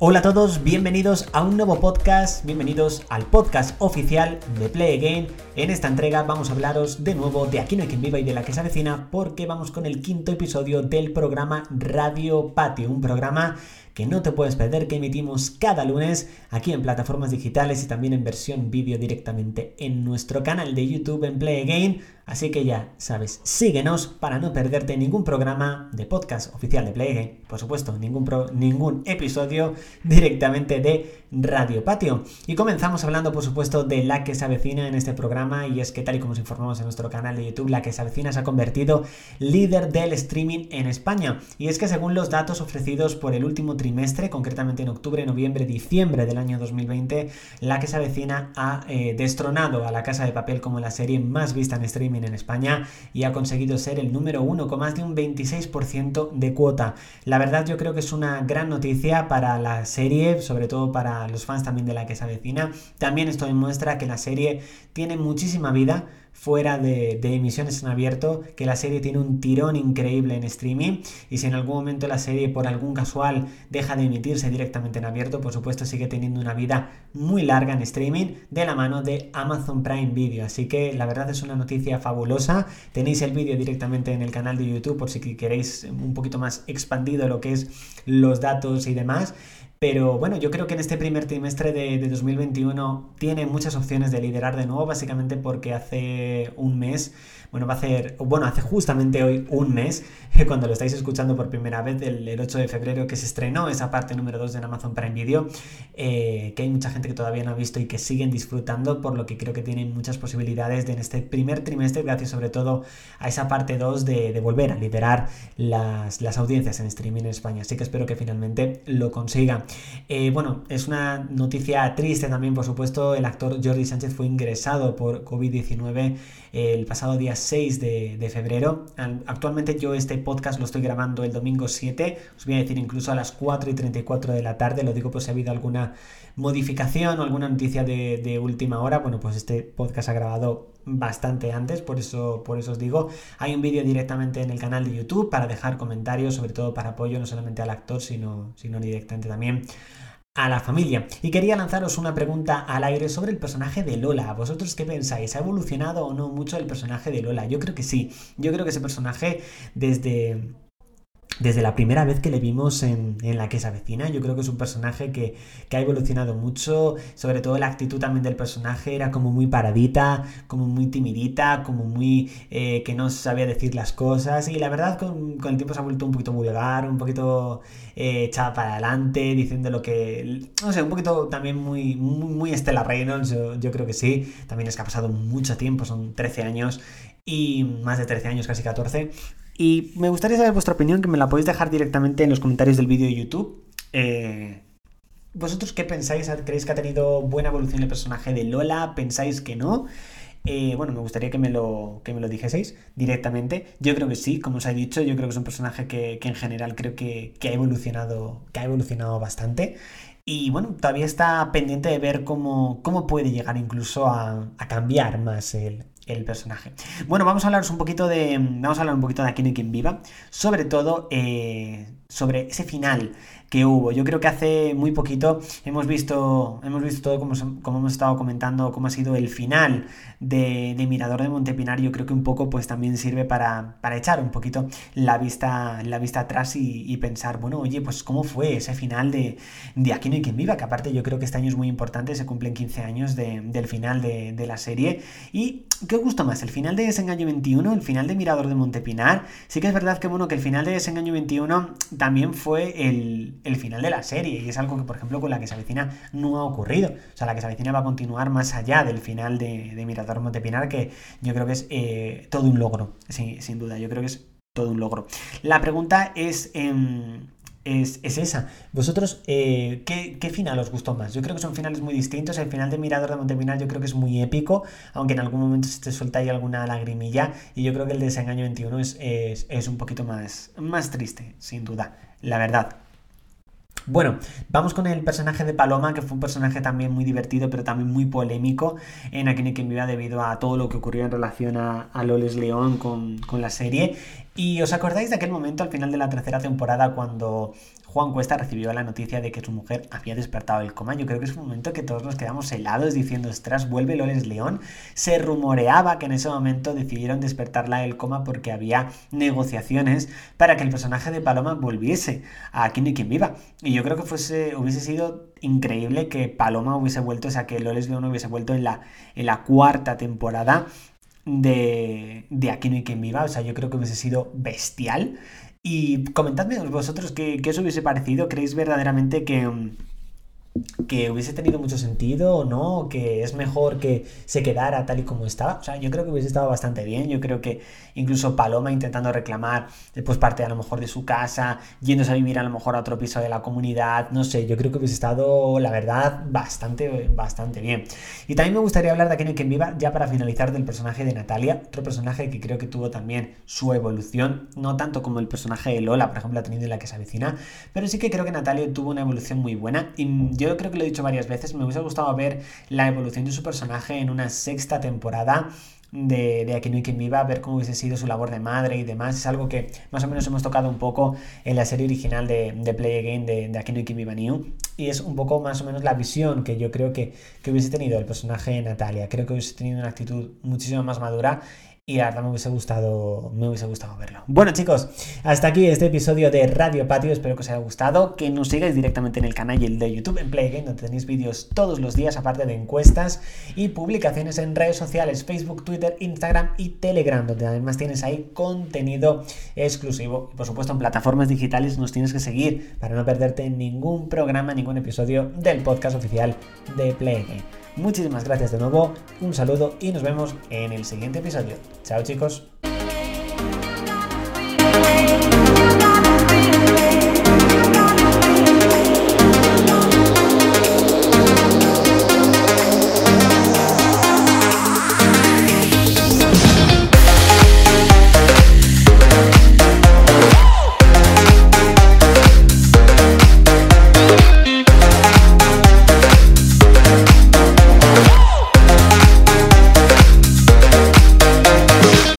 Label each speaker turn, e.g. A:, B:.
A: Hola a todos, bienvenidos a un nuevo podcast, bienvenidos al podcast oficial de Play Again. En esta entrega vamos a hablaros de nuevo de Aquí no hay quien viva y de la que se avecina porque vamos con el quinto episodio del programa Radio Patio, un programa que no te puedes perder, que emitimos cada lunes aquí en plataformas digitales y también en versión vídeo directamente en nuestro canal de YouTube en Play Again. Así que ya sabes, síguenos para no perderte ningún programa de podcast oficial de Play Again. Por supuesto, ningún, ningún episodio directamente de Radio Patio. Y comenzamos hablando, por supuesto, de la que se avecina en este programa. Y es que, tal y como os informamos en nuestro canal de YouTube, la que se avecina se ha convertido líder del streaming en España. Y es que, según los datos ofrecidos por el último trimestre, concretamente en octubre, noviembre, diciembre del año 2020, la que se avecina ha eh, destronado a la Casa de Papel como la serie más vista en streaming en España y ha conseguido ser el número uno con más de un 26% de cuota. La verdad, yo creo que es una gran noticia para la serie, sobre todo para los fans también de la que se avecina. También esto demuestra que la serie tiene muchísima vida fuera de, emisiones en abierto, que la serie tiene un tirón increíble en streaming y si en algún momento la serie por algún casual deja de emitirse directamente en abierto, por supuesto sigue teniendo una vida muy larga en streaming de la mano de Amazon Prime Video. Así que la verdad es una noticia fabulosa. Tenéis el vídeo directamente en el canal de YouTube por si queréis un poquito más expandido lo que es los datos y demás. Pero bueno, yo creo que en este primer trimestre de, 2021 tiene muchas opciones de liderar de nuevo, básicamente porque hace un mes, bueno, va a hacer, bueno, hace justamente hoy un mes, cuando lo estáis escuchando por primera vez, el, 8 de febrero, que se estrenó esa parte número 2 de Amazon Prime Video, eh, que hay mucha gente que todavía no ha visto y que siguen disfrutando, por lo que creo que tienen muchas posibilidades de en este primer trimestre, gracias sobre todo a esa parte 2 de, volver a liderar las, las audiencias en streaming en España. Así que espero que finalmente lo consiga. Eh, bueno, es una noticia triste también, por supuesto. El actor Jordi Sánchez fue ingresado por COVID-19 el pasado día 6 de, febrero. Actualmente yo este podcast lo estoy grabando el domingo 7, os voy a decir incluso a las 4 y 34 de la tarde, lo digo pues si ha habido alguna modificación o alguna noticia de, última hora, bueno pues este podcast ha grabado bastante antes, por eso, por eso os digo, hay un vídeo directamente en el canal de YouTube para dejar comentarios, sobre todo para apoyo no solamente al actor, sino, sino directamente también a la familia. Y quería lanzaros una pregunta al aire sobre el personaje de Lola. ¿Vosotros qué pensáis? ¿Ha evolucionado o no mucho el personaje de Lola? Yo creo que sí. Yo creo que ese personaje desde desde la primera vez que le vimos en, La que se avecina. Yo creo que es un personaje que, ha evolucionado mucho, sobre todo la actitud también del personaje era como muy paradita, como muy timidita, como muy eh, que no sabía decir las cosas y la verdad con, el tiempo se ha vuelto un poquito vulgar, un poquito eh, echada para adelante, diciendo lo que, no sé, un poquito también muy, muy, muy Estela Reynolds, yo, yo creo que sí, también es que ha pasado mucho tiempo, son 13 años y más de 13 años, casi 14. Y me gustaría saber vuestra opinión, que me la podéis dejar directamente en los comentarios del vídeo de YouTube. Eh, ¿Vosotros qué pensáis? ¿Creéis que ha tenido buena evolución el personaje de Lola? ¿Pensáis que no? Eh, bueno, me gustaría que me, lo, que me lo dijeseis directamente. Yo creo que sí, como os he dicho, yo creo que es un personaje que, en general creo que, ha evolucionado, que ha evolucionado bastante. Y bueno, todavía está pendiente de ver cómo, cómo puede llegar incluso a, a cambiar más el, el personaje. Bueno, vamos a hablaros un poquito de. Vamos a hablar un poquito de Aquí no hay quien viva. Sobre todo eh, sobre ese final que hubo. Yo creo que hace muy poquito hemos visto, hemos visto todo como, como hemos estado comentando, cómo ha sido el final de, Mirador de Montepinar. Yo creo que un poco pues también sirve para, para echar un poquito la vista, la vista atrás y, pensar, bueno, oye, pues cómo fue ese final de, de Aquí no hay quien viva, que aparte yo creo que este año es muy importante, se cumplen 15 años del final de, de la serie. ¿Y qué os gusta más? ¿El final de Desengaño 21? ¿El final de Mirador de Montepinar? Sí que es verdad que bueno, que el final de Desengaño 21 también fue el, el, final de la serie. Y es algo que, por ejemplo, con la que se avecina no ha ocurrido. O sea, la que se avecina va a continuar más allá del final de, de Mirador Montepinar, que yo creo que es eh, todo un logro, sin duda. Yo creo que es todo un logro. La pregunta es... Em, es, esa. ¿Vosotros eh, ¿qué, final os gustó más? Yo creo que son finales muy distintos. El final de Mirador de Montepinar yo creo que es muy épico, aunque en algún momento se te suelta ahí alguna lagrimilla. Y yo creo que el Desengaño 21 es, es un poquito más, más triste, sin duda, la verdad. Bueno, vamos con el personaje de Paloma, que fue un personaje también muy divertido, pero también muy polémico en Aquí que Viva debido a todo lo que ocurrió en relación a, Loles León con, con, la serie. ¿Y os acordáis de aquel momento al final de la tercera temporada cuando Juan Cuesta recibió la noticia de que su mujer había despertado del coma. Yo creo que es un momento que todos nos quedamos helados diciendo, ostras, vuelve Loles León. Se rumoreaba que en ese momento decidieron despertarla del coma porque había negociaciones para que el personaje de Paloma volviese a Aquí no quien viva. Y yo creo que fuese, hubiese sido increíble que Paloma hubiese vuelto, o sea, que Loles León hubiese vuelto en la, en la cuarta temporada de, de Aquí no hay quien viva. O sea, yo creo que hubiese sido bestial. Y comentadme vosotros qué, qué os hubiese parecido. ¿Creéis verdaderamente que mm, que hubiese tenido mucho sentido o no, que es mejor que se quedara tal y como estaba. O sea, yo creo que hubiese estado bastante bien. Yo creo que incluso Paloma intentando reclamar pues parte a lo mejor de su casa, yéndose a vivir a lo mejor a otro piso de la comunidad, no sé, yo creo que hubiese estado, la verdad, bastante, bastante bien. Y también me gustaría hablar de Aquel que viva, ya para finalizar, del personaje de Natalia, otro personaje que creo que tuvo también su evolución, no tanto como el personaje de Lola, por ejemplo, ha tenido en la que se avecina, pero sí que creo que Natalia tuvo una evolución muy buena y yo creo que lo he dicho varias veces, me hubiese gustado ver la evolución de su personaje en una sexta temporada de, de Aquí no hay quien viva, ver cómo hubiese sido su labor de madre y demás. Es algo que más o menos hemos tocado un poco en la serie original de, de Play Again de, de Aquí no hay quien viva New. Y es un poco más o menos la visión que yo creo que, que hubiese tenido el personaje de Natalia. Creo que hubiese tenido una actitud muchísimo más madura y verdad me hubiese gustado, me hubiese gustado verlo. Bueno chicos, hasta aquí este episodio de Radio Patio, espero que os haya gustado, que nos sigáis directamente en el canal y el de YouTube en Playgame, donde tenéis vídeos todos los días, aparte de encuestas y publicaciones en redes sociales, Facebook, Twitter, Instagram y Telegram, donde además tienes ahí contenido exclusivo. Y por supuesto en plataformas digitales nos tienes que seguir para no perderte ningún programa, ningún episodio del podcast oficial de Playgame. Muchísimas gracias de nuevo, un saludo y nos vemos en el siguiente episodio. Chao chicos.